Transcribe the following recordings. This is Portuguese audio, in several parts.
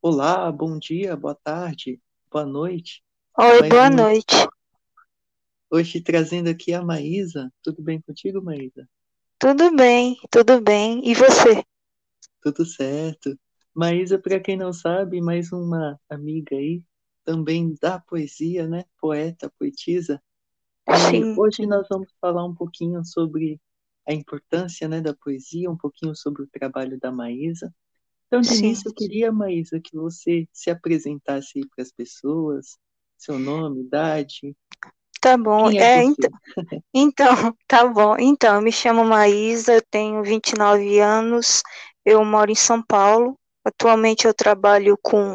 Olá, bom dia, boa tarde, boa noite. Oi, Mais boa uma noite. hoje trazendo aqui a Maísa. Tudo bem contigo, Maísa? Tudo bem, tudo bem. E você? Tudo certo. Maísa, para quem não sabe, mais uma amiga aí, também da poesia, né? Poeta, poetisa. E Sim, hoje nós vamos falar um pouquinho sobre a importância, né, da poesia, um pouquinho sobre o trabalho da Maísa. Então, de sim. início, eu queria, Maísa, que você se apresentasse aí para as pessoas, seu nome, idade, Tá bom. é É, você? então, então, tá bom. Então, eu me chamo Maísa, eu tenho 29 anos, eu moro em São Paulo. Atualmente eu trabalho com,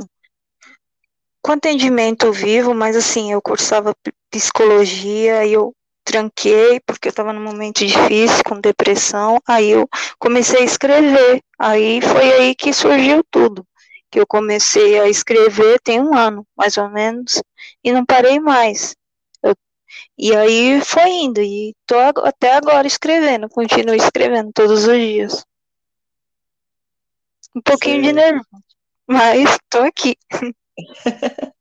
com atendimento vivo, mas assim, eu cursava psicologia e eu tranquei porque eu estava num momento difícil, com depressão. Aí eu comecei a escrever. Aí foi aí que surgiu tudo. Que eu comecei a escrever tem um ano, mais ou menos, e não parei mais. Eu- e aí foi indo, e tô até agora escrevendo, continuo escrevendo todos os dias. Um pouquinho de Certo. nervoso, mas tô aqui.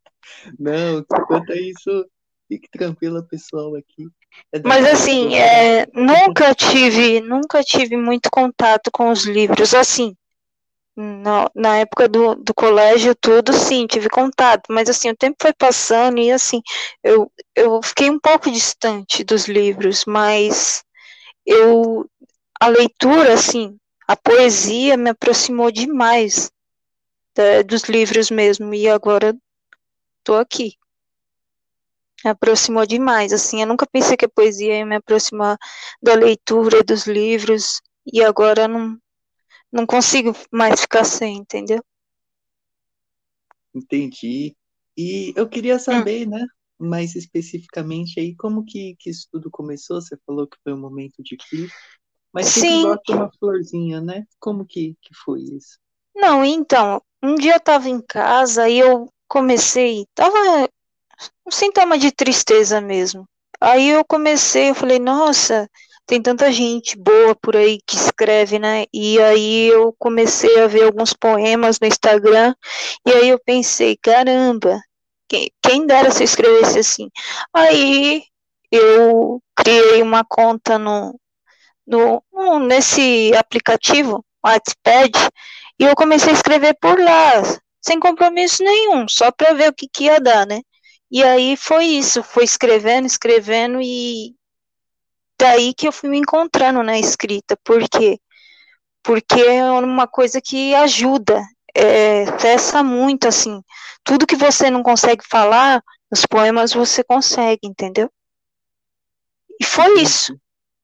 Não, quanto a isso, fique tranquila, pessoal, aqui. É Mas assim, é, nunca tive, nunca tive muito contato com os livros, assim, na, na época do, do colégio, tudo, sim, tive contato, mas assim, o tempo foi passando e assim, eu, eu fiquei um pouco distante dos livros, mas eu, a leitura, assim, a poesia me aproximou demais da- dos livros mesmo, e agora tô aqui. Me aproximou demais, assim, eu nunca pensei que a poesia ia me aproximar da leitura dos livros, e agora não, não consigo mais ficar sem, entendeu? Entendi. E eu queria Hum, saber, né, mais especificamente aí, como que, que isso tudo começou? Você falou que foi um momento difícil, mas Sim, brota uma florzinha, né? Como que, que foi isso? não, então, um dia eu tava em casa e eu comecei, tava um sintoma de tristeza mesmo. Aí eu comecei, eu falei, nossa, tem tanta gente boa por aí que escreve, né? E aí eu comecei a ver alguns poemas no Instagram, e aí eu pensei, caramba, quem, quem dera se eu escrevesse assim. Aí eu criei uma conta no, no, nesse aplicativo, Wattpad, e eu comecei a escrever por lá, sem compromisso nenhum, só para ver o que, que ia dar, né? E aí foi isso, foi escrevendo, escrevendo, e daí que eu fui me encontrando na escrita. Por quê? Porque é uma coisa que ajuda, é, cessa muito, assim. Tudo que você não consegue falar, nos poemas você consegue, entendeu? E foi isso.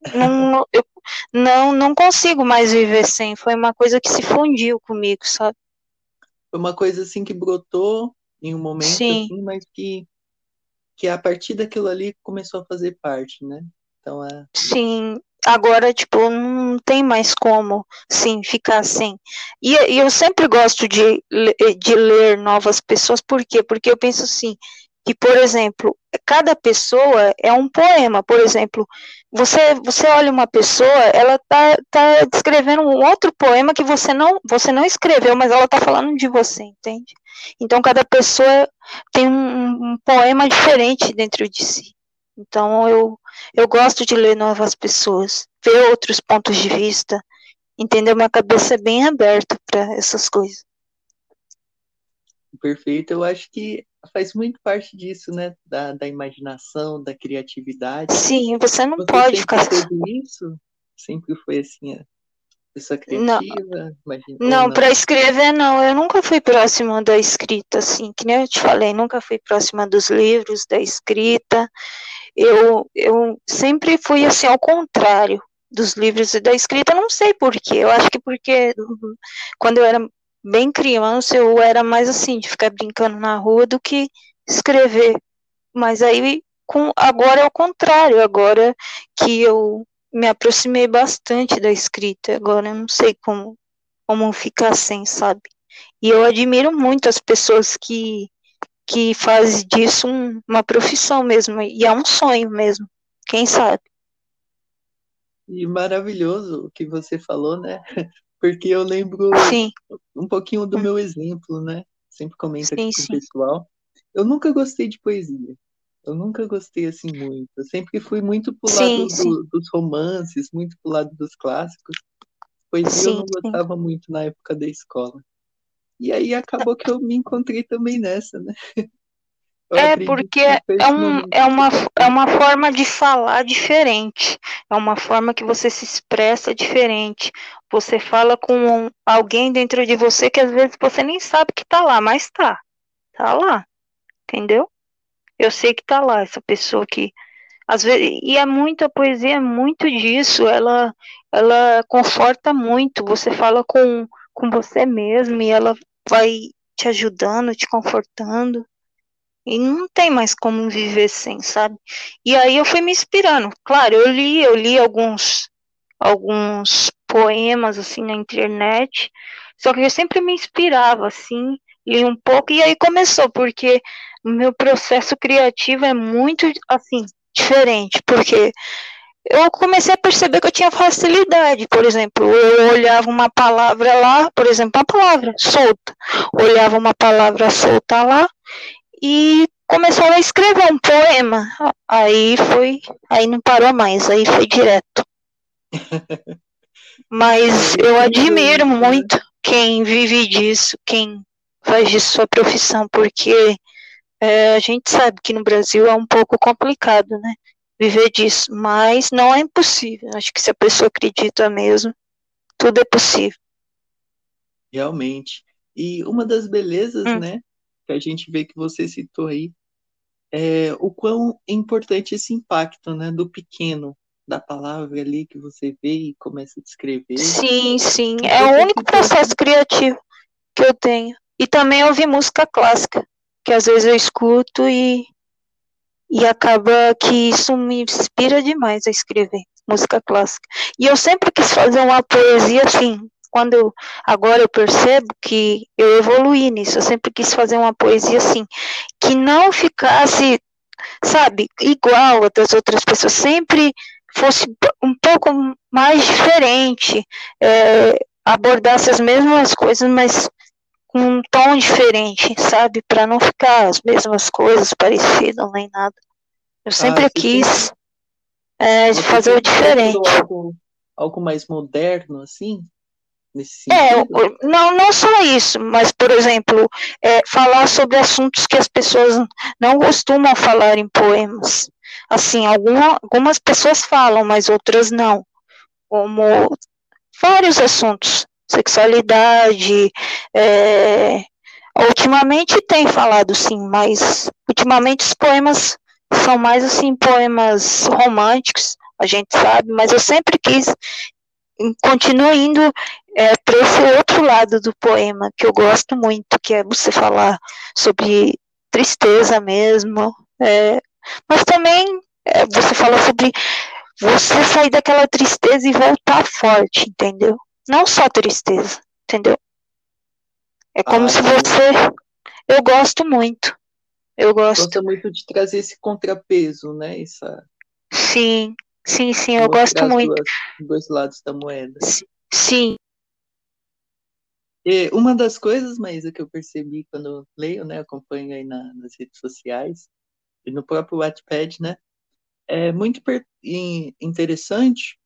Entendi. Não, eu não, não consigo mais viver sem. Foi uma coisa que se fundiu comigo, sabe? Foi uma coisa assim que brotou em um momento Sim, assim, mas que, que a partir daquilo ali começou a fazer parte, né? Então, é, sim. Agora, tipo, não tem mais como, sim, ficar sem. E, e eu sempre gosto de, de ler novas pessoas, por quê? Porque eu penso assim, que, por exemplo, cada pessoa é um poema. Por exemplo, você, você olha uma pessoa, ela tá, tá descrevendo um outro poema que você não, você não escreveu, mas ela tá falando de você, entende? Então, cada pessoa tem um, um poema diferente dentro de si. Então, eu, eu gosto de ler novas pessoas, ver outros pontos de vista, entendeu? Minha cabeça é bem aberta para essas coisas. perfeito. Eu acho que faz muito parte disso, né? Da, da imaginação, da criatividade. Sim, você não Você pode ficar. isso? Sempre foi assim, a pessoa criativa? Não, não? para escrever, não. Eu nunca fui próxima da escrita, assim, que nem eu te falei, nunca fui próxima dos livros, da escrita. Eu, eu sempre fui assim, ao contrário dos livros e da escrita, não sei por quê. Eu acho que porque uhum, quando eu era bem criança, eu era mais assim, de ficar brincando na rua do que escrever. Mas aí com, agora é o contrário, agora que eu me aproximei bastante da escrita, agora eu não sei como, como ficar sem, sabe? E eu admiro muito as pessoas que, que fazem disso um, uma profissão mesmo, e é um sonho mesmo, quem sabe? E maravilhoso o que você falou, né? Porque eu lembro Sim, um pouquinho do hum, meu exemplo, né? sempre comento Sim, aqui com o sim. pessoal. Eu nunca gostei de poesia. Eu nunca gostei assim muito. Eu sempre fui muito pro lado Sim, sim. do- dos romances, muito pro lado dos clássicos. Poesia eu Sim, não sim. gostava muito na época da escola. E aí acabou que eu me encontrei também nessa, né? Eu É porque é, um, é, uma, eu é uma forma de falar diferente, é uma forma que você se expressa diferente. Você fala com alguém dentro de você que às vezes você nem sabe que tá lá, mas tá, tá lá, entendeu? Eu sei que tá lá, essa pessoa que às vezes, e é muito, a poesia é muito disso, ela, ela conforta muito, você fala com, com você mesmo e ela vai te ajudando, te confortando. E não tem mais como viver sem, sabe? E aí eu fui me inspirando. Claro, eu li, eu li alguns alguns poemas assim na internet, só que eu sempre me inspirava assim, li um pouco e aí começou, porque meu processo criativo é muito assim diferente, porque eu comecei a perceber que eu tinha facilidade, por exemplo, eu olhava uma palavra lá, por exemplo, uma palavra solta, olhava uma palavra solta lá e começou a escrever um poema. Aí foi, aí não parou mais, aí foi direto. Mas eu admiro né? muito quem vive disso, quem faz disso sua profissão, porque é, a gente sabe que no Brasil é um pouco complicado, né? Viver disso, mas não é impossível. Acho que se a pessoa acredita mesmo, tudo é possível. Realmente. E uma das belezas, Hum. né, que a gente vê que você citou aí, é o quão importante esse impacto, né, do pequeno, da palavra ali que você vê e começa a descrever. Sim, sim. E É o único processo criativo que eu tenho. E também ouvir música clássica, que às vezes eu escuto e, e acaba que isso me inspira demais a escrever música clássica. E eu sempre quis fazer uma poesia assim, quando eu, agora eu percebo que eu evoluí nisso, eu sempre quis fazer uma poesia assim, que não ficasse, sabe, igual das outras pessoas, sempre fosse um pouco mais diferente, é, abordasse as mesmas coisas, mas com um tom diferente, sabe? Para não ficar as mesmas coisas parecidas nem nada. Eu sempre você quis é, fazer o diferente. Algo, algo mais moderno, assim, nesse É, não, não só isso, mas, por exemplo, é, falar sobre assuntos que as pessoas não costumam falar em poemas. Assim, alguma, algumas pessoas falam, mas outras não. Como vários assuntos, sexualidade, é, ultimamente tem falado sim, mas ultimamente os poemas são mais assim, poemas românticos, a gente sabe, mas eu sempre quis continuo indo é, para esse outro lado do poema que eu gosto muito, que é você falar sobre tristeza mesmo, é, mas também é, você fala sobre você sair daquela tristeza e voltar forte, entendeu? Não só tristeza, entendeu? É como Ah, se você. Eu gosto muito. Eu gosto. Gosta muito de trazer esse contrapeso, né? Essa, Sim, sim, sim, eu gosto muito. duas, dois lados da moeda. Sim, E uma das coisas, Maísa, que eu percebi quando eu leio, né, acompanho aí na- nas redes sociais e no próprio Wattpad, né, é muito interessante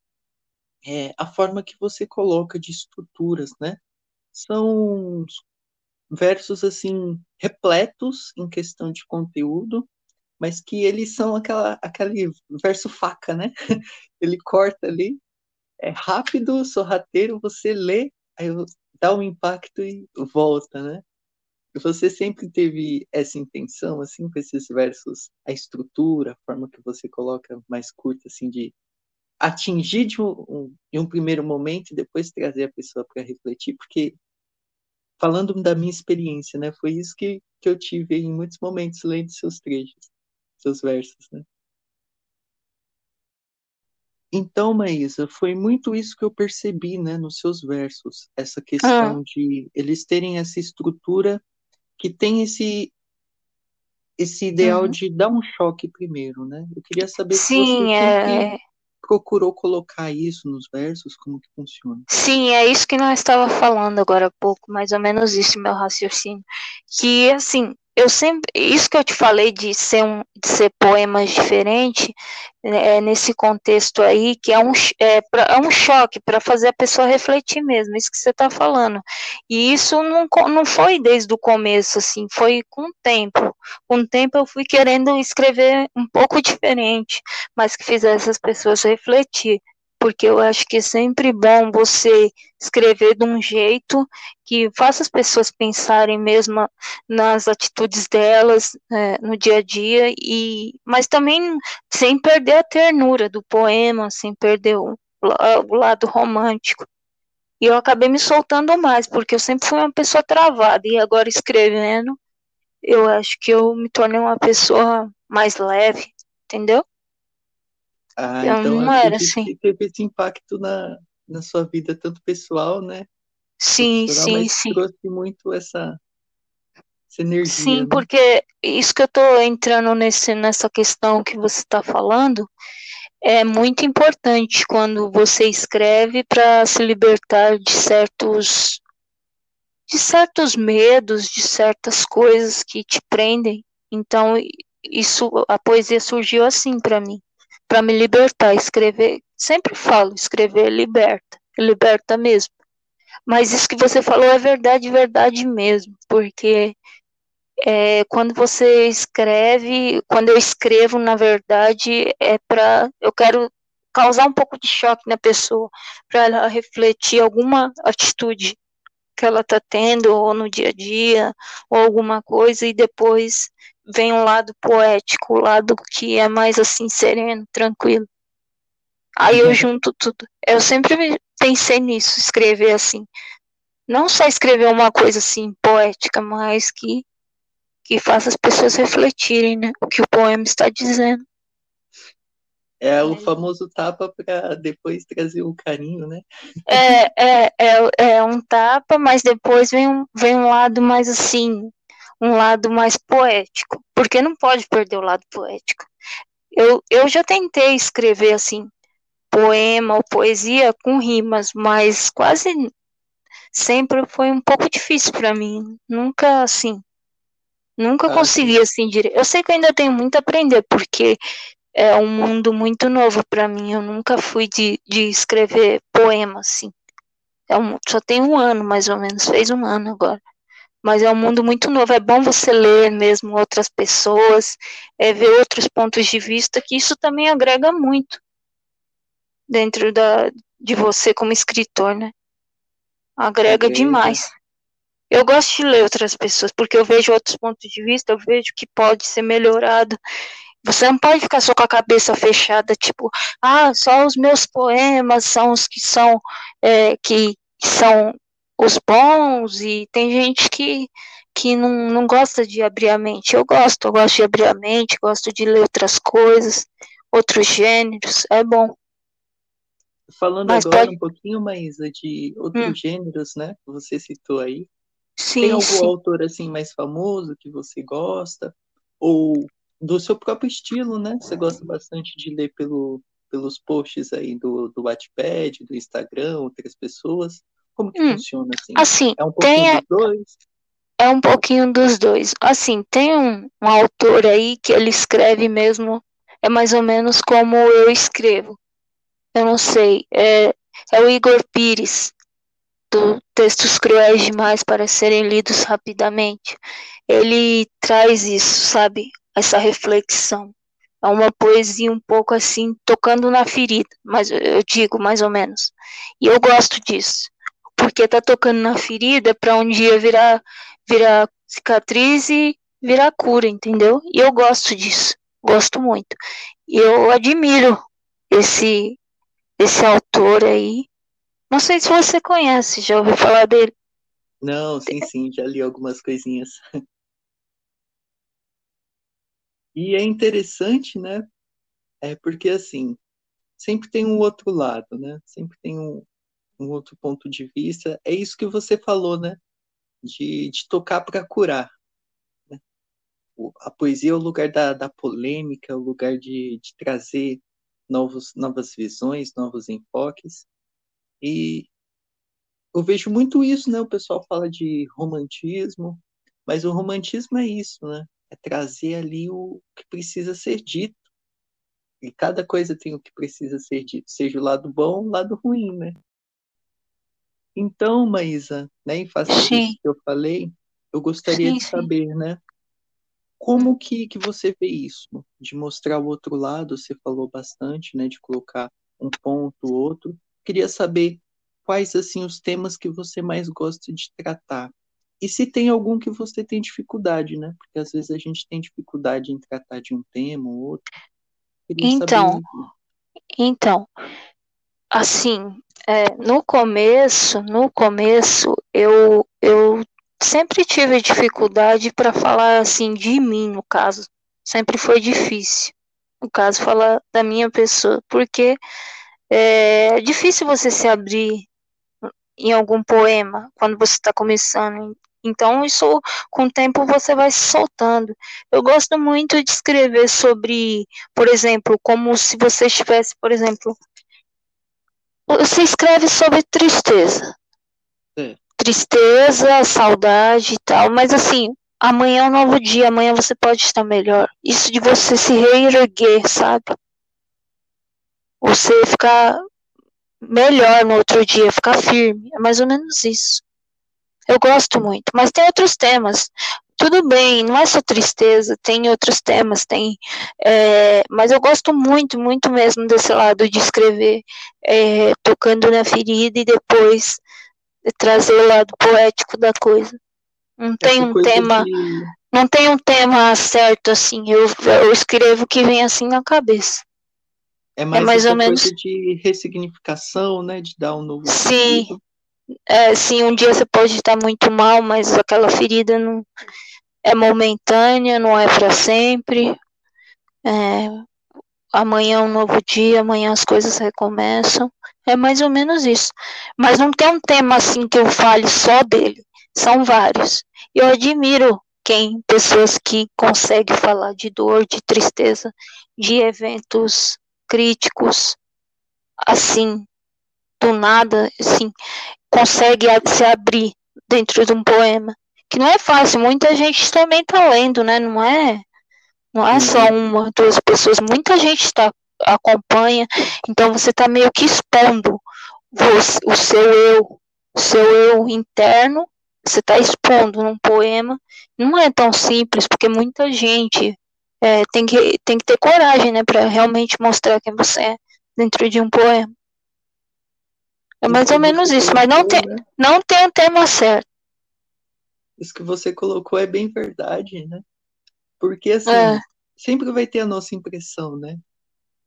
é, a forma que você coloca de estruturas, né? São versos assim repletos em questão de conteúdo, mas que eles são aquela aquele verso faca, né? Ele corta ali, é rápido, sorrateiro, você lê, aí dá um impacto e volta, né? Você sempre teve essa intenção, assim, com esses versos, a estrutura, a forma que você coloca mais curta, assim, de atingir de um, em um primeiro momento e depois trazer a pessoa para refletir, porque falando da minha experiência, né, foi isso que, que eu tive em muitos momentos lendo seus trechos, seus versos, né? Então, Maísa, foi muito isso que eu percebi, né, nos seus versos, essa ah, questão de eles terem essa estrutura que tem esse esse ideal uhum. de dar um choque primeiro, né? Eu queria saber se você Sim, é, procurou colocar isso nos versos? Como que funciona? Sim, é isso que nós estava falando agora há pouco, mais ou menos isso, meu raciocínio. Que, assim, eu sempre, isso que eu te falei de ser um, de ser poemas diferentes, né, é nesse contexto aí, que é um, é, pra, é um choque para fazer a pessoa refletir mesmo, isso que você está falando. E isso não, não foi desde o começo, assim, foi com o tempo. Com o tempo eu fui querendo escrever um pouco diferente, mas que fizesse as pessoas refletir porque eu acho que é sempre bom você escrever de um jeito que faça as pessoas pensarem mesmo nas atitudes delas é, no dia a dia e mas também sem perder a ternura do poema sem perder o, o lado romântico. E eu acabei me soltando mais porque eu sempre fui uma pessoa travada e agora escrevendo eu acho que eu me tornei uma pessoa mais leve entendeu ah, então, então não era assim. Teve esse impacto na, na sua vida, tanto pessoal, né? Sim, sim, sim. Trouxe muito essa, essa energia. Sim, né? porque isso que eu tô entrando nesse, nessa questão que você está falando é muito importante quando você escreve para se libertar de certos de certos medos, de certas coisas que te prendem. Então, isso a poesia surgiu assim para mim para me libertar. Escrever, sempre falo, escrever liberta, liberta mesmo. Mas isso que você falou é verdade, verdade mesmo, porque é, quando você escreve, quando eu escrevo, na verdade, é para eu quero causar um pouco de choque na pessoa, para ela refletir alguma atitude que ela está tendo, ou no dia a dia, ou alguma coisa, e depois vem um lado poético, o um lado que é mais assim sereno, tranquilo. Aí eu uhum. junto tudo. Eu sempre pensei nisso, escrever assim. Não só escrever uma coisa assim poética, mas que que faça as pessoas refletirem, né, o que o poema está dizendo. É o famoso tapa para depois trazer o carinho, né? É, é, é, é um tapa, mas depois vem um, vem um lado mais assim, um lado mais poético, porque não pode perder o lado poético. Eu, eu já tentei escrever assim, poema ou poesia com rimas, mas quase sempre foi um pouco difícil para mim. Nunca assim, nunca ah, consegui assim direito. Eu sei que ainda tenho muito a aprender, porque é um mundo muito novo para mim. Eu nunca fui de, de escrever poema assim. É um, só tem um ano mais ou menos, fez um ano agora mas é um mundo muito novo. É bom você ler mesmo outras pessoas, é, ver outros pontos de vista, que isso também agrega muito dentro da, de você como escritor, né? Agrega demais. Eu gosto de ler outras pessoas, porque eu vejo outros pontos de vista, eu vejo que pode ser melhorado. Você não pode ficar só com a cabeça fechada, tipo, ah, só os meus poemas são os que são, é, que são os bons e tem gente que, que não, não gosta de abrir a mente. Eu gosto, eu gosto de abrir a mente, gosto de ler outras coisas, outros gêneros, é bom. Falando Mas agora pode... um pouquinho, Maísa, de outros hum. gêneros, né? Que você citou aí. Sim, Tem algum sim. autor assim mais famoso que você gosta? Ou do seu próprio estilo, né? Você gosta bastante de ler pelo, pelos posts aí do, do Wattpad, do Instagram, outras pessoas. Como que hum, funciona assim? Assim, é um pouquinho dos dois? É um pouquinho dos dois. Assim, tem um, um autor aí que ele escreve mesmo, é mais ou menos como eu escrevo. Eu não sei, é, é o Igor Pires, do Textos Cruéis Demais para Serem Lidos Rapidamente. Ele traz isso, sabe? Essa reflexão. É uma poesia um pouco assim, tocando na ferida, mas eu digo mais ou menos. E eu gosto disso porque tá tocando na ferida para um dia virar, virar cicatriz e virar cura, entendeu? E eu gosto disso, gosto muito. E eu admiro esse esse autor aí. Não sei se você conhece, já ouviu falar dele? Não, sim, sim, já li algumas coisinhas. E é interessante, né? É porque assim, sempre tem um outro lado, né? Sempre tem um, um outro ponto de vista. É isso que você falou, né? De, de tocar para curar. Né? A poesia é o lugar da, da polêmica, é o lugar de, de trazer novos, novas visões, novos enfoques. E eu vejo muito isso, né? O pessoal fala de romantismo, mas o romantismo é isso, né? É trazer ali o que precisa ser dito. E cada coisa tem o que precisa ser dito, seja o lado bom o lado ruim, né? Então, Maísa, né, em face disso que eu falei, eu gostaria sim, de saber, sim. né? Como que, que você vê isso? De mostrar o outro lado, você falou bastante, né? De colocar um ponto, outro. Queria saber quais, assim, os temas que você mais gosta de tratar. E se tem algum que você tem dificuldade, né? Porque às vezes a gente tem dificuldade em tratar de um tema ou outro. Queria então, então, assim, é, no começo, no começo, eu, eu sempre tive dificuldade para falar assim de mim, no caso. Sempre foi difícil. No caso, falar da minha pessoa, porque é difícil você se abrir em algum poema quando você está começando. Então, isso com o tempo você vai se soltando. Eu gosto muito de escrever sobre, por exemplo, como se você estivesse, por exemplo, você escreve sobre tristeza. Tristeza, saudade e tal, mas assim, amanhã é um novo dia, amanhã você pode estar melhor. Isso de você se reerguer, sabe? Você ficar melhor no outro dia, ficar firme. É mais ou menos isso. Eu gosto muito, mas tem outros temas. Tudo bem, não é só tristeza, tem outros temas, tem. É, mas eu gosto muito, muito mesmo desse lado de escrever, é, tocando na ferida e depois trazer o lado poético da coisa. Não tem um tema, que... não tem um tema certo assim. Eu, eu escrevo o que vem assim na cabeça. É mais, é mais ou menos de ressignificação, né? De dar um novo. Sim, é, sim. Um dia você pode estar muito mal, mas aquela ferida não é momentânea, não é para sempre. É, amanhã é um novo dia, amanhã as coisas recomeçam. É mais ou menos isso. Mas não tem um tema assim que eu fale só dele. São vários. Eu admiro quem, pessoas que conseguem falar de dor, de tristeza, de eventos críticos, assim, do nada, assim, consegue se abrir dentro de um poema. Que não é fácil, muita gente também está lendo, né? Não é, não é só uhum. uma, duas pessoas, muita gente está acompanha, então você está meio que expondo você, o seu eu, o seu eu interno, você está expondo num poema. Não é tão simples, porque muita gente é, tem, que, tem que ter coragem, né, para realmente mostrar quem você é dentro de um poema. É mais ou menos isso, mas não tem, né? não tem um tema certo. Isso que você colocou é bem verdade, né? Porque assim, é. sempre vai ter a nossa impressão, né?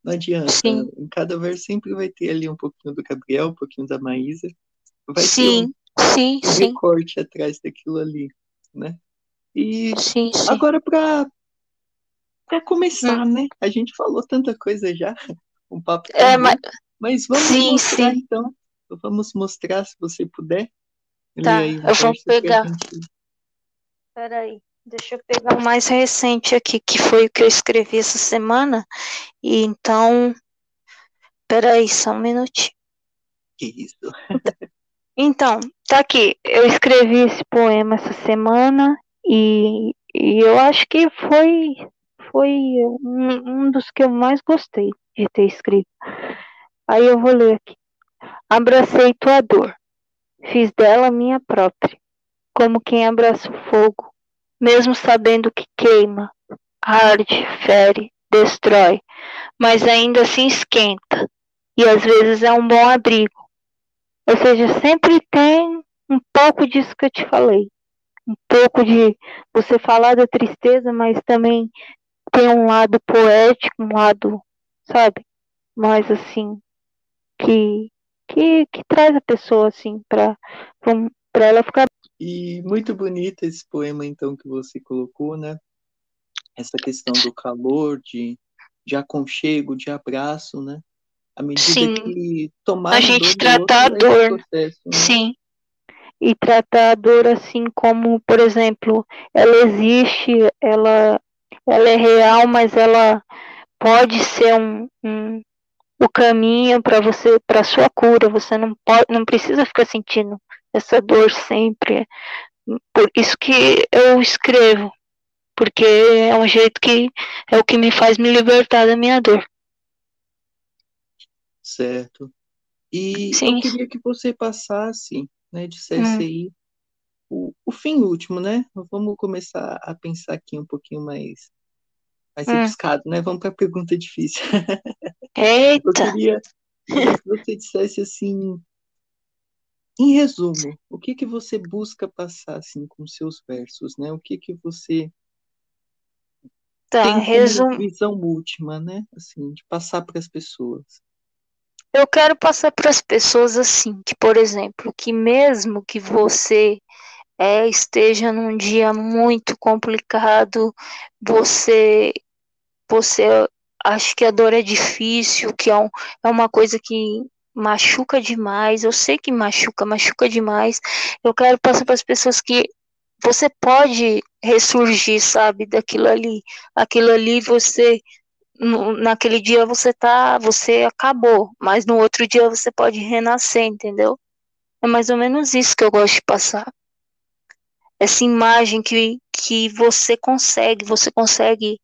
Não adianta. Sim. Em cada verso sempre vai ter ali um pouquinho do Gabriel, um pouquinho da Maísa. Vai sim, ter um, sim, um sim. recorte atrás daquilo ali, né? E sim, sim. agora para para começar, hum. né? A gente falou tanta coisa já, um papo é, mas... mas vamos sim, mostrar sim. então. Vamos mostrar se você puder. Tá, eu vou pegar. Gente... Peraí. Deixa eu pegar o mais recente aqui, que foi o que eu escrevi essa semana. E então. Peraí, só um minutinho. Que isso? Então, tá aqui. Eu escrevi esse poema essa semana e, e eu acho que foi, foi um, um dos que eu mais gostei de ter escrito. Aí eu vou ler aqui. Abracei tua dor, fiz dela minha própria, como quem abraça o fogo mesmo sabendo que queima, arde, fere, destrói, mas ainda assim esquenta, e às vezes é um bom abrigo. Ou seja, sempre tem um pouco disso que eu te falei. Um pouco de você falar da tristeza, mas também tem um lado poético, um lado, sabe, mais assim, que, que, que traz a pessoa assim para para ela ficar e muito bonito esse poema, então, que você colocou, né? Essa questão do calor, de, de aconchego, de abraço, né? À medida Sim. que tomar a gente tratar a dor. Processo, né? Sim. E tratar a dor assim como, por exemplo, ela existe, ela, ela é real, mas ela pode ser um, um, o caminho para você, para sua cura. Você não pode, não precisa ficar sentindo essa dor sempre. Por isso que eu escrevo, porque é um jeito que é o que me faz me libertar da minha dor. Certo. E Sim. eu queria que você passasse, né, dissesse hum. aí o, o fim último, né? Vamos começar a pensar aqui um pouquinho mais mais hum. rebuscado, né? Vamos para a pergunta difícil. Eita! Eu queria, queria que você dissesse assim, em resumo, o que que você busca passar assim com seus versos, né? O que que você tá, tem resum... visão última, né? Assim, de passar para as pessoas. Eu quero passar para as pessoas assim, que por exemplo, que mesmo que você é, esteja num dia muito complicado, você você acha que a dor é difícil, que é, um, é uma coisa que machuca demais, eu sei que machuca, machuca demais. Eu quero passar para as pessoas que você pode ressurgir, sabe, daquilo ali. Aquilo ali você naquele dia você tá, você acabou, mas no outro dia você pode renascer, entendeu? É mais ou menos isso que eu gosto de passar. Essa imagem que, que você consegue, você consegue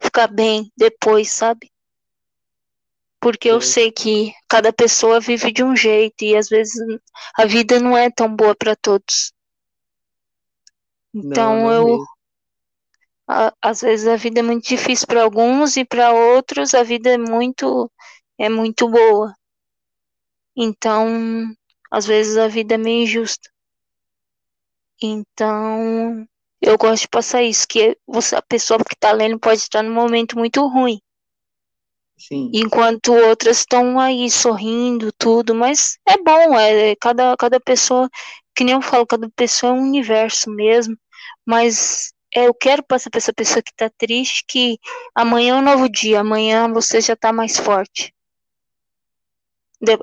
ficar bem depois, sabe? Porque eu sei que cada pessoa vive de um jeito e às vezes a vida não é tão boa para todos. Então não, não eu a, às vezes a vida é muito difícil para alguns e para outros a vida é muito é muito boa. Então, às vezes a vida é meio injusta. Então, eu gosto de passar isso, que você, a pessoa que está lendo pode estar num momento muito ruim. Sim. Enquanto outras estão aí sorrindo, tudo, mas é bom, é cada, cada pessoa, que nem eu falo, cada pessoa é um universo mesmo, mas é, eu quero passar para essa pessoa que está triste que amanhã é um novo dia, amanhã você já está mais forte.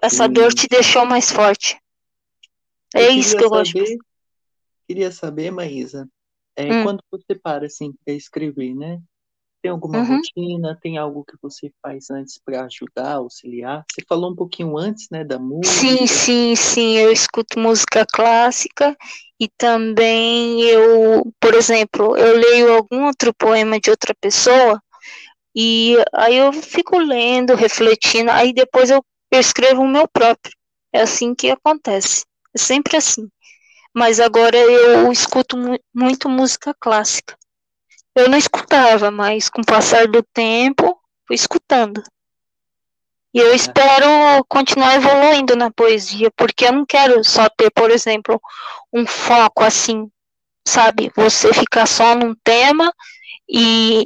Essa Sim. dor te deixou mais forte. É isso que eu saber, gosto. Queria saber, Maísa, é, hum. quando você para assim para escrever, né? Tem alguma uhum. rotina? Tem algo que você faz antes para ajudar, auxiliar? Você falou um pouquinho antes, né, da música. Sim, sim, sim. Eu escuto música clássica e também eu, por exemplo, eu leio algum outro poema de outra pessoa e aí eu fico lendo, refletindo, aí depois eu, eu escrevo o meu próprio. É assim que acontece. É sempre assim. Mas agora eu escuto mu muito música clássica. Eu não escutava, mas com o passar do tempo, fui escutando. E eu é. espero continuar evoluindo na poesia, porque eu não quero só ter, por exemplo, um foco assim, sabe? Você ficar só num tema e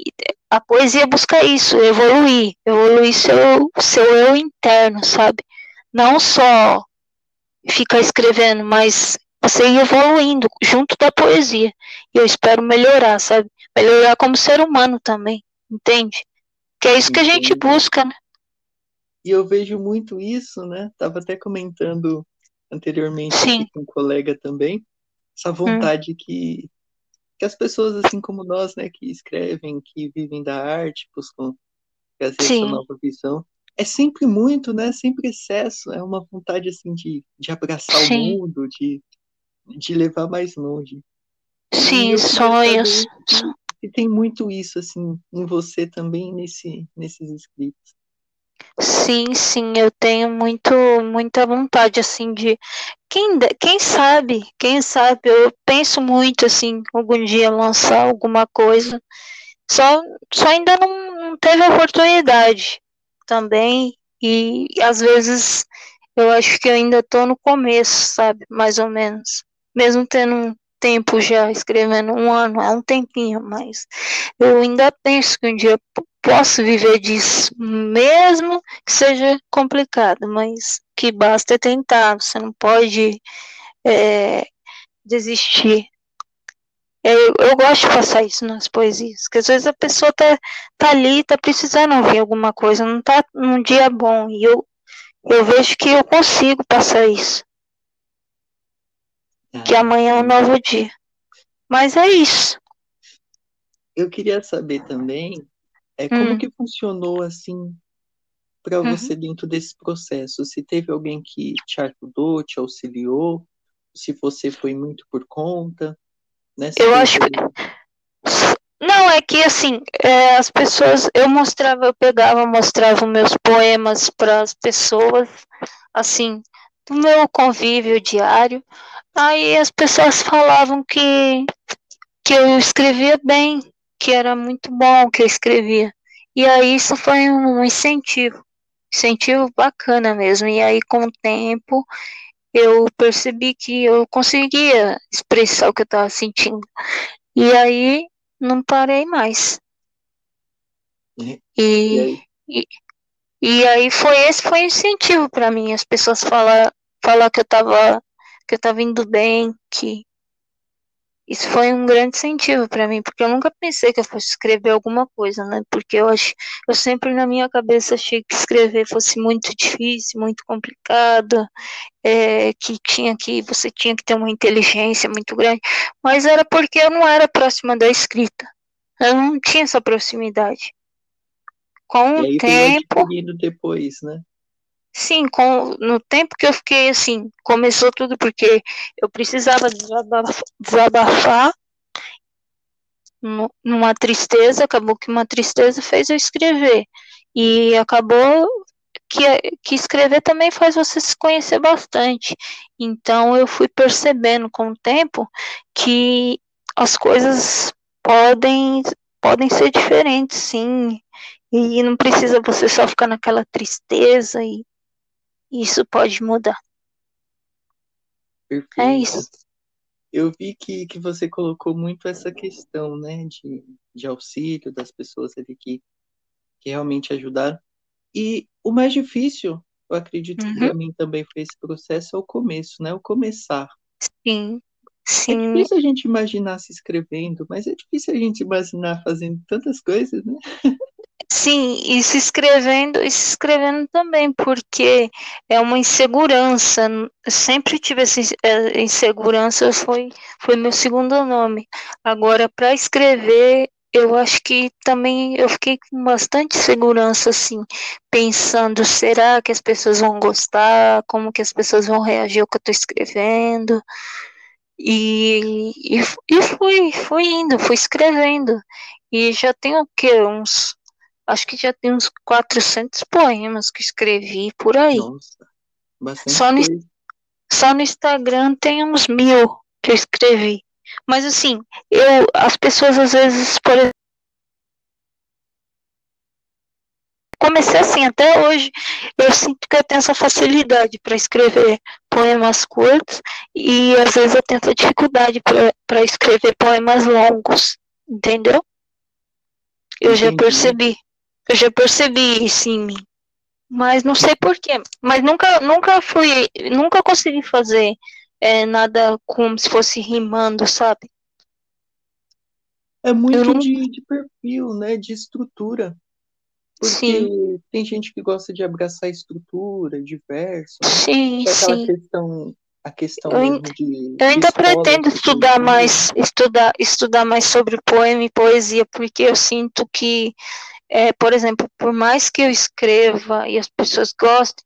a poesia busca isso, evoluir, evoluir seu, seu eu interno, sabe? Não só ficar escrevendo, mas você ir evoluindo junto da poesia. E eu espero melhorar, sabe? Melhorar como ser humano também, entende? Que é isso que a gente busca, né? E eu vejo muito isso, né? Tava até comentando anteriormente com um colega também, essa vontade hum. que, que as pessoas, assim como nós, né, que escrevem, que vivem da arte, buscam trazer Sim. essa nova visão, é sempre muito, né? Sempre excesso, é uma vontade assim de, de abraçar Sim. o mundo, de, de levar mais longe. Sim, sonhos. E tem muito isso, assim, em você também, nesse, nesses escritos. Sim, sim, eu tenho muito, muita vontade, assim, de. Quem, quem sabe, quem sabe, eu penso muito, assim, algum dia lançar alguma coisa. Só, só ainda não, não teve oportunidade também. E às vezes eu acho que eu ainda tô no começo, sabe? Mais ou menos. Mesmo tendo tempo já escrevendo um ano, é um tempinho, mas eu ainda penso que um dia posso viver disso, mesmo que seja complicado, mas que basta é tentar, você não pode é, desistir. Eu, eu, gosto de passar isso nas poesias, que às vezes a pessoa tá, tá ali, tá precisando ouvir alguma coisa, não tá num dia bom, e eu, eu vejo que eu consigo passar isso que amanhã é um novo dia. Mas é isso. Eu queria saber também é, como hum. que funcionou assim para uhum. você dentro desse processo? Se teve alguém que te ajudou, te auxiliou, se você foi muito por conta, né? eu acho que... Não, é que assim, é, as pessoas, eu mostrava, eu pegava, mostrava meus poemas para as pessoas, assim, do meu convívio diário. Aí as pessoas falavam que, que eu escrevia bem, que era muito bom que eu escrevia. E aí isso foi um incentivo, incentivo bacana mesmo. E aí com o tempo eu percebi que eu conseguia expressar o que eu estava sentindo. E aí não parei mais. E, e, aí? e, e aí foi esse foi incentivo para mim, as pessoas falar, falar que eu estava que eu tava indo bem, que isso foi um grande incentivo para mim, porque eu nunca pensei que eu fosse escrever alguma coisa, né? Porque eu acho, eu sempre na minha cabeça achei que escrever fosse muito difícil, muito complicado, é, que tinha que você tinha que ter uma inteligência muito grande, mas era porque eu não era próxima da escrita, eu não tinha essa proximidade. Com o tempo, depois, né? Sim, com, no tempo que eu fiquei assim, começou tudo porque eu precisava desabafar numa tristeza, acabou que uma tristeza fez eu escrever. E acabou que, que escrever também faz você se conhecer bastante. Então eu fui percebendo com o tempo que as coisas podem, podem ser diferentes, sim. E não precisa você só ficar naquela tristeza e isso pode mudar. É Perfeito. É isso. Eu vi que, que você colocou muito essa questão, né, de, de auxílio das pessoas ali que, que realmente ajudaram. E o mais difícil, eu acredito uhum. que para mim também foi esse processo, é o começo, né, o começar. Sim, é sim. É difícil a gente imaginar se escrevendo, mas é difícil a gente imaginar fazendo tantas coisas, né? Sim, e se escrevendo, e se escrevendo também, porque é uma insegurança. Sempre tive essa é, insegurança, foi, foi meu segundo nome. Agora, para escrever, eu acho que também eu fiquei com bastante segurança, assim, pensando, será que as pessoas vão gostar? Como que as pessoas vão reagir ao que eu estou escrevendo? E, e, e fui, fui indo, fui escrevendo. E já tenho o quê? Uns acho que já tem uns 400 poemas que escrevi por aí. Nossa, bastante só no, só no Instagram tem uns mil que eu escrevi. Mas assim, eu, as pessoas às vezes, por exemplo, comecei assim até hoje. Eu sinto que eu tenho essa facilidade para escrever poemas curtos e às vezes eu tenho essa dificuldade para escrever poemas longos, entendeu? Eu Entendi. já percebi. Eu já percebi isso em mim. Mas não sei porquê. Mas nunca, nunca fui, nunca consegui fazer é, nada como se fosse rimando, sabe? É muito não... de, de, perfil, né? De estrutura. Porque sim. tem gente que gosta de abraçar estrutura, de verso. Né? Sim, é aquela sim. questão, a questão eu, de. Eu ainda pretendo estudar mais, estudar, estudar mais sobre poema e poesia, porque eu sinto que é, por exemplo, por mais que eu escreva e as pessoas gostem,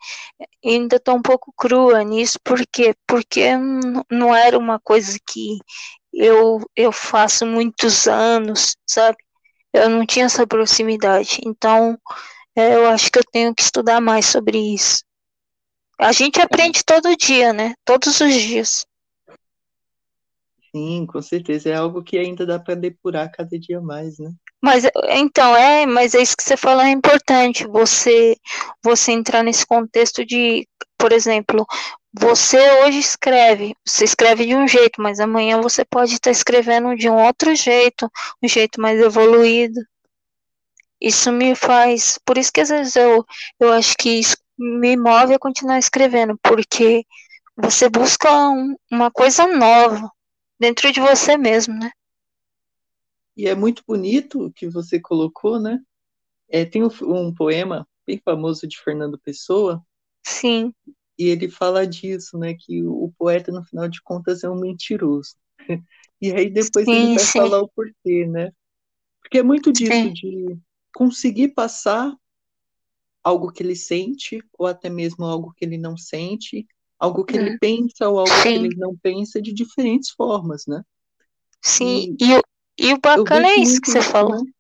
ainda estou um pouco crua nisso, por quê? Porque não era uma coisa que eu, eu faço muitos anos, sabe? Eu não tinha essa proximidade, então é, eu acho que eu tenho que estudar mais sobre isso. A gente aprende todo dia, né? Todos os dias. Sim, com certeza. É algo que ainda dá para depurar cada dia mais, né? Mas então é, mas é isso que você falou é importante. Você você entrar nesse contexto de, por exemplo, você hoje escreve, você escreve de um jeito, mas amanhã você pode estar escrevendo de um outro jeito, um jeito mais evoluído. Isso me faz, por isso que às vezes eu, eu acho que isso me move a continuar escrevendo, porque você busca um, uma coisa nova dentro de você mesmo, né? E é muito bonito o que você colocou, né? É, tem um, um, poema bem famoso de Fernando Pessoa. Sim. E ele fala disso, né? Que o, o poeta, no final de contas, é um mentiroso. e aí depois sim, ele vai sim. falar o porquê, né? Porque é muito disso, sim. de conseguir passar algo que ele sente, ou até mesmo algo que ele não sente, algo que hum. ele pensa ou algo que ele não pensa de diferentes formas, né? Sim, e, e, o, e o bacana é isso que você falou. Né?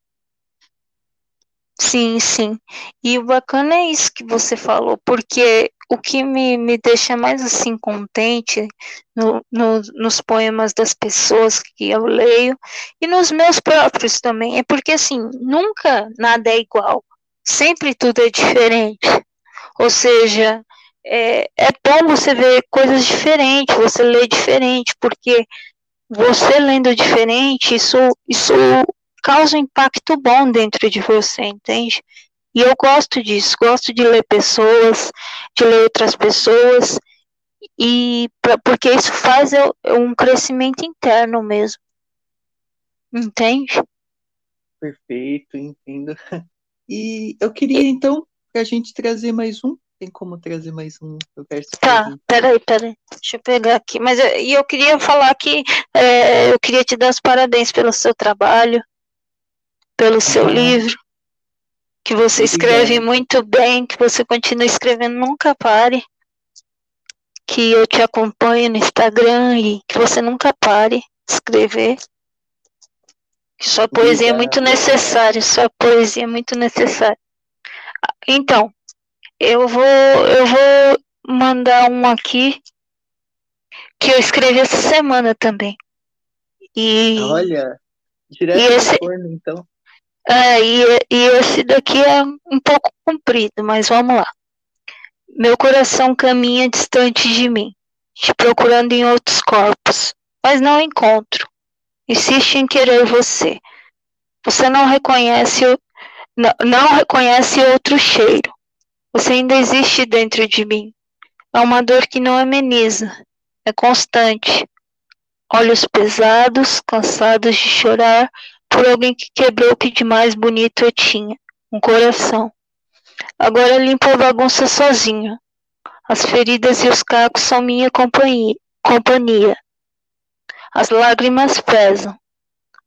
Sim, sim. E o bacana é isso que você falou, porque o que me, me deixa mais assim contente no, no, nos poemas das pessoas que eu leio e nos meus próprios também, é porque assim, nunca nada é igual, sempre tudo é diferente. Ou seja, é, é bom você ver coisas diferentes, você lê diferente, porque você lendo diferente, isso, isso causa um impacto bom dentro de você, entende? E eu gosto disso, gosto de ler pessoas, de ler outras pessoas, e pra, porque isso faz eu, um crescimento interno mesmo. Entende? Perfeito, entendo. E eu queria, então, para a gente trazer mais um. Tem como trazer mais um? Eu quero tá, peraí, peraí. Deixa eu pegar aqui. Mas e eu queria falar que é, eu queria te dar os parabéns pelo seu trabalho pelo seu ah. livro, que você escreve muito bem, que você continue escrevendo, nunca pare, que eu te acompanho no Instagram e que você nunca pare de escrever. Que sua poesia Obrigado. é muito necessária, sua poesia é muito necessária. Então, eu vou, eu vou mandar um aqui que eu escrevi essa semana também. E, Olha, direto e esse, forno, então. É, e, e esse daqui é um pouco comprido, mas vamos lá. Meu coração caminha distante de mim, te procurando em outros corpos, mas não encontro. Insiste em querer você. Você não reconhece, não, não reconhece outro cheiro. Você ainda existe dentro de mim. É uma dor que não ameniza, é constante. Olhos pesados, cansados de chorar, por alguém que quebrou o que de mais bonito eu tinha, um coração. Agora limpo a bagunça sozinho. As feridas e os cacos são minha companhia. companhia. As lágrimas pesam.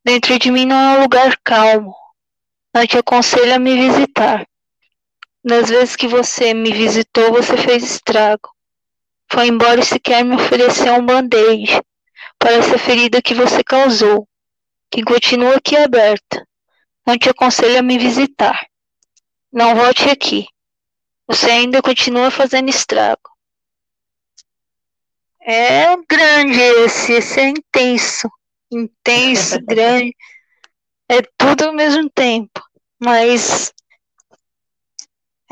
Dentro de mim não é um lugar calmo. Mas te aconselho a me visitar. Das vezes que você me visitou, você fez estrago. Foi embora e sequer me ofereceu um band-aid para essa ferida que você causou que continua aqui aberta. Não te aconselho a me visitar. Não volte aqui. Você ainda continua fazendo estrago. É grande esse, esse é intenso. Intenso, grande. É tudo ao mesmo tempo. Mas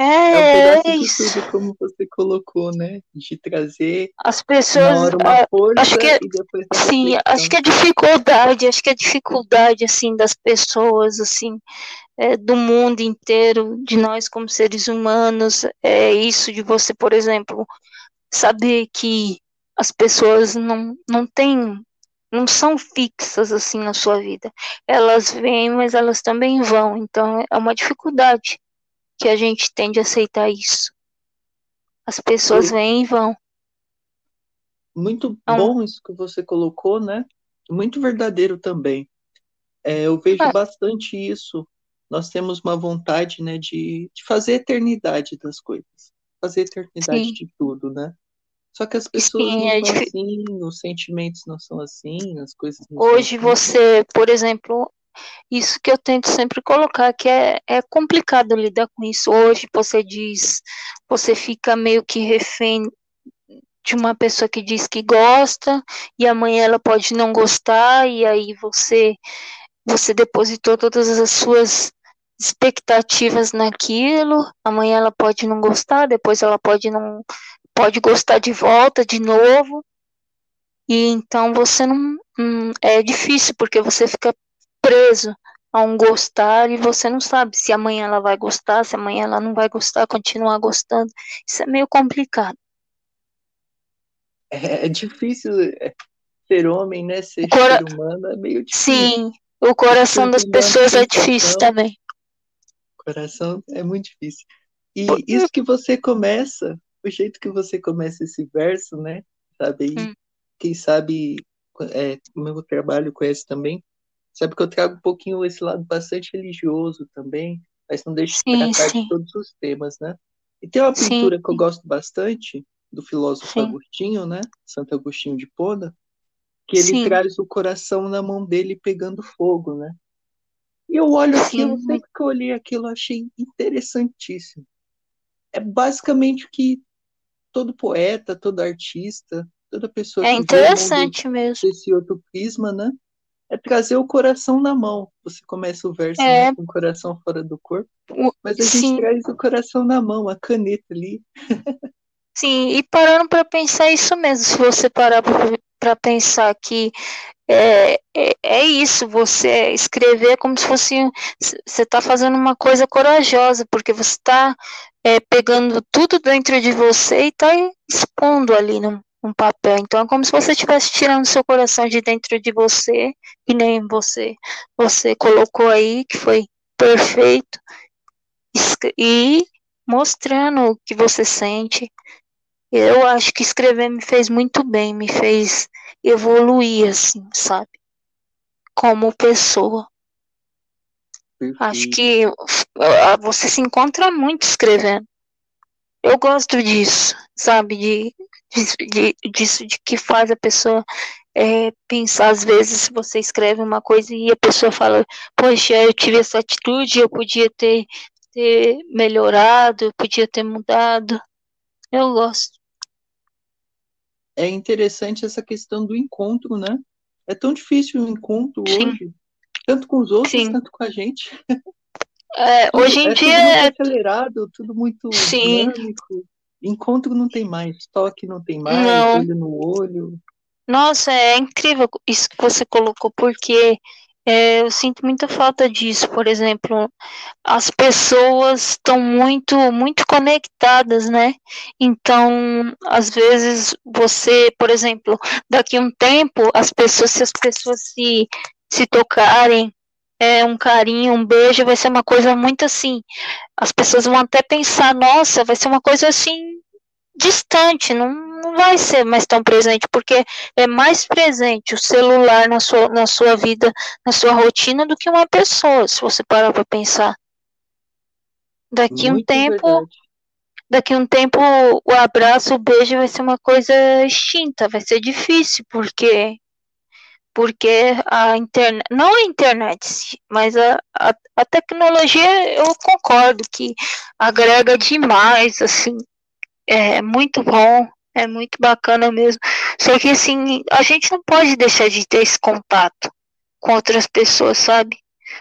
é, é um pedaço de tudo, como você colocou, né? De trazer as pessoas. Uma força acho que, sim, acho que a dificuldade, acho que a dificuldade assim das pessoas, assim, é, do mundo inteiro, de nós como seres humanos, é isso de você, por exemplo, saber que as pessoas não, não têm não são fixas assim na sua vida. Elas vêm, mas elas também vão. Então é uma dificuldade que a gente tende a aceitar isso. As pessoas vêm e vão. Muito então, bom isso que você colocou, né? Muito verdadeiro também. É, eu vejo é. bastante isso. Nós temos uma vontade, né, de, de fazer eternidade das coisas, fazer eternidade Sim. de tudo, né? Só que as pessoas Sim, não é são assim, os sentimentos não são assim, as coisas não Hoje assim. você, por exemplo, isso que eu tento sempre colocar, que é, é complicado lidar com isso. Hoje você diz, você fica meio que refém de uma pessoa que diz que gosta, e amanhã ela pode não gostar, e aí você você depositou todas as suas expectativas naquilo, amanhã ela pode não gostar, depois ela pode não pode gostar de volta de novo. E então você não hum, é difícil porque você fica preso a um gostar e você não sabe se amanhã ela vai gostar, se amanhã ela não vai gostar, continuar gostando. Isso é meio complicado. É, é difícil é, ser homem, né? Ser Cora... ser humano é meio difícil. Sim, o coração das pessoas é difícil também. O coração é muito difícil. E Por... isso que você começa, o jeito que você começa esse verso, né? Sabe hum. quem sabe é, o meu trabalho conhece também, Sabe que eu trago um pouquinho esse lado bastante religioso também, mas não deixa de tratar sim. de todos os temas, né? E tem uma pintura sim. que eu gosto bastante, do filósofo sim. Agostinho, né? Santo Agostinho de Pona, que ele sim. traz o coração na mão dele pegando fogo, né? E eu olho aquilo, sempre que eu olhei aquilo, eu achei interessantíssimo. É basicamente o que todo poeta, todo artista, toda pessoa é que interessante mesmo esse outro prisma, né? É trazer o coração na mão. Você começa o verso é... né, com o coração fora do corpo, mas a gente traz o coração na mão, a caneta ali. Sim, e parando para pensar isso mesmo, se você parar para pensar que é, é, é, isso, você escrever como se fosse. Você está fazendo uma coisa corajosa, porque você está é, pegando tudo dentro de você e está expondo ali num, num, papel. Então é como se você estivesse tirando seu coração de dentro de você, que nem você, você colocou aí, que foi perfeito, e mostrando o que você sente. Eu acho que escrever me fez muito bem, me fez evoluir, assim, sabe? Como pessoa. Perfeito. Acho que você se encontra muito escrevendo. Eu gosto disso, sabe? De, de, disso de que faz a pessoa é, pensar, às vezes, se você escreve uma coisa e a pessoa fala, poxa, eu tive essa atitude, eu podia ter, ter melhorado, eu podia ter mudado. Eu gosto é interessante essa questão do encontro, né? É tão difícil o encontro Sim. hoje, tanto com os outros, Sim. tanto com a gente. É, hoje em é dia tudo muito acelerado, tudo muito Sim. dinâmico. Encontro não tem mais, toque não tem mais, não. olho no olho. Nossa, é incrível isso que você colocou, porque é, eu sinto muita falta disso. Por exemplo, as pessoas estão muito, muito conectadas, né? Então, às vezes você, por exemplo, daqui a um tempo, as pessoas, se as pessoas se, se tocarem, é, um carinho, um beijo, vai ser uma coisa muito assim. As pessoas vão até pensar, nossa, vai ser uma coisa assim distante, não, não vai ser mais tão presente, porque é mais presente o celular na sua, na sua vida, na sua rotina, do que uma pessoa, se você parar para pensar. Daqui Muito um tempo, verdade. daqui um tempo o abraço, o beijo vai ser uma coisa extinta, vai ser difícil, porque porque a internet, não a internet, mas a, a, a tecnologia eu concordo que agrega demais, assim, é muito bom, é muito bacana mesmo. Só que assim, a gente não pode deixar de ter esse contato com outras pessoas, sabe?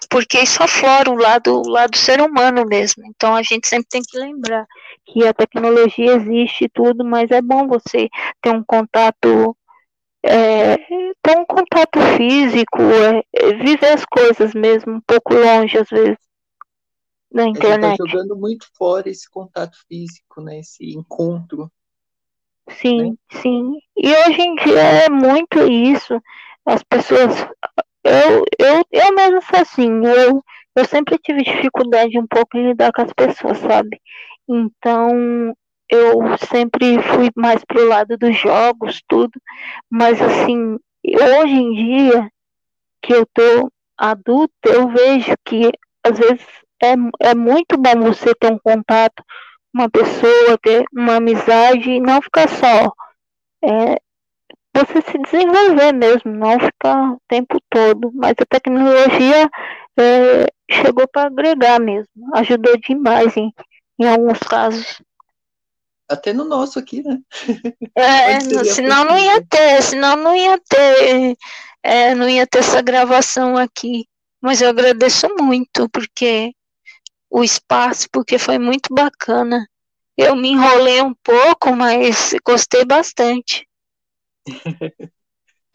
Porque isso aflora o lado, o lado ser humano mesmo. Então a gente sempre tem que lembrar que a tecnologia existe e tudo, mas é bom você ter um contato é, ter um contato físico, é, viver as coisas mesmo um pouco longe às vezes na internet. Está jogando muito fora esse contato físico, né? Esse encontro. Sim, né? sim. E hoje em dia é muito isso. As pessoas. Eu, eu, eu mesmo sou assim. Eu, eu sempre tive dificuldade um pouco em lidar com as pessoas, sabe? Então, eu sempre fui mais pro lado dos jogos, tudo. Mas, assim, hoje em dia, que eu tô adulta, eu vejo que às vezes é, é muito bom você ter um contato uma pessoa, ter uma amizade e não ficar só. É, você se desenvolver mesmo, não ficar o tempo todo. Mas a tecnologia é, chegou para agregar mesmo, ajudou demais em, em alguns casos. Até no nosso aqui, né? É, senão não ia ter, senão não ia ter, é, não ia ter essa gravação aqui. Mas eu agradeço muito, porque o espaço, porque foi muito bacana. Eu me enrolei um pouco, mas gostei bastante.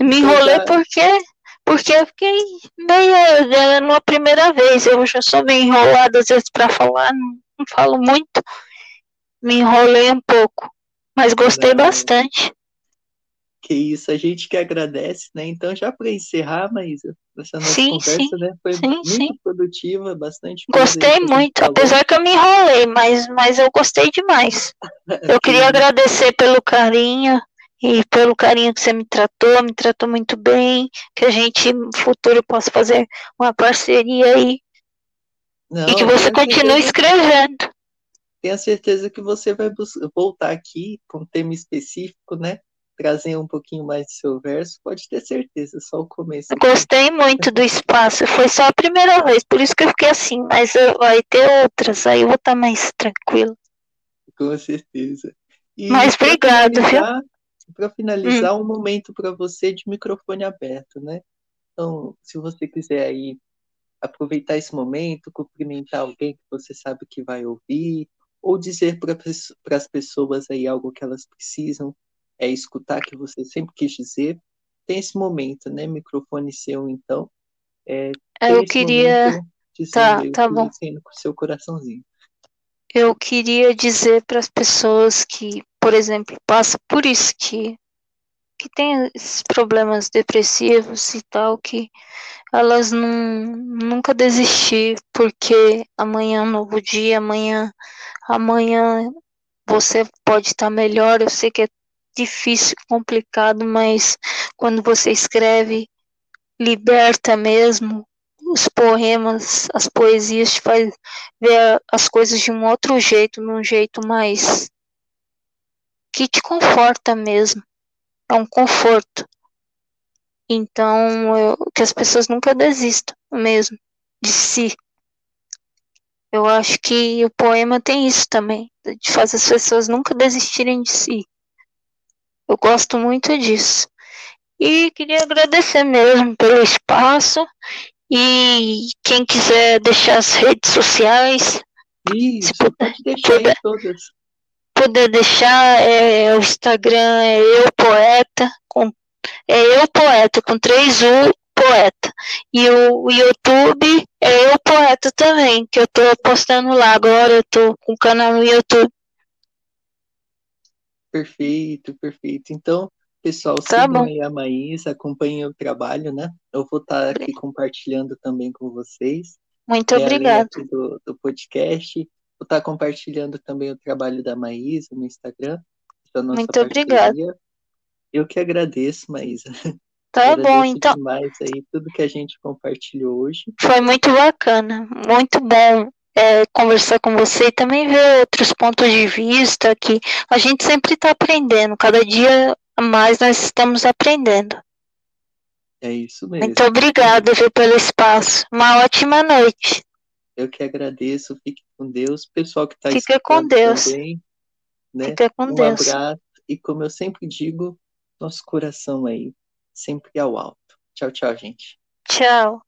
me enrolei porque porque eu fiquei meio numa primeira vez. Eu já sou bem enrolada às vezes para falar, não, não, falo muito. Me enrolei um pouco, mas gostei não. bastante. Que isso, a gente que agradece, né? Então, já para encerrar, Maísa, essa nossa sim, conversa, sim. né? Foi sim, muito produtiva, bastante Gostei muito, apesar que eu me enrolei, mas, mas eu gostei demais. Eu queria agradecer pelo carinho e pelo carinho que você me tratou, me tratou muito bem, que a gente no futuro possa fazer uma parceria aí. Não, e que você continue escrevendo. Tenho certeza que você vai voltar aqui com um tema específico, né? Trazer um pouquinho mais do seu verso, pode ter certeza, só o começo. Gostei muito do espaço, foi só a primeira vez, por isso que eu fiquei assim, mas vai ter outras, aí eu vou estar tá mais tranquilo. Com certeza. E mas obrigado, viu? Para finalizar, hum. um momento para você de microfone aberto, né? Então, se você quiser aí aproveitar esse momento, cumprimentar alguém que você sabe que vai ouvir, ou dizer para as pessoas aí algo que elas precisam é escutar que você sempre quis dizer, tem esse momento, né? Microfone seu, então. É, eu queria. Tá, tá bom. Com seu coraçãozinho. Eu queria dizer para as pessoas que, por exemplo, passam por isso que que tem esses problemas depressivos e tal, que elas não, nunca desistir, porque amanhã é um novo dia, amanhã, amanhã você pode estar melhor. Eu sei que é difícil, complicado, mas quando você escreve, liberta mesmo. Os poemas, as poesias te faz ver as coisas de um outro jeito, num jeito mais que te conforta mesmo é um conforto. Então, eu, que as pessoas nunca desistam mesmo de si. Eu acho que o poema tem isso também, de fazer as pessoas nunca desistirem de si. Eu gosto muito disso. E queria agradecer mesmo pelo espaço. E quem quiser deixar as redes sociais. Isso, se puder, puder, todas puder deixar, é, o Instagram é eu poeta, com, é eu poeta, com três U poeta. E o, o YouTube é eu poeta também, que eu tô postando lá agora, eu tô com o canal no YouTube. Perfeito, perfeito. Então, pessoal, tá sigam bom. aí a Maísa, acompanhem o trabalho, né? Eu vou estar aqui compartilhando também com vocês. Muito é, obrigada. Do, do podcast Vou estar compartilhando também o trabalho da Maísa no Instagram. Muito obrigada. Eu que agradeço, Maísa. Tá agradeço bom, então. demais aí tudo que a gente compartilhou hoje. Foi muito bacana, muito bom é, conversar com você e também ver outros pontos de vista que a gente sempre está aprendendo, cada dia mais nós estamos aprendendo. É isso mesmo. Muito obrigada viu, pelo espaço. Uma ótima noite. Eu que agradeço. Fique com Deus. Pessoal que está Fica com Deus. Também, né? Fica com um Deus. abraço. E como eu sempre digo, nosso coração aí, sempre ao alto. Tchau, tchau, gente. Tchau.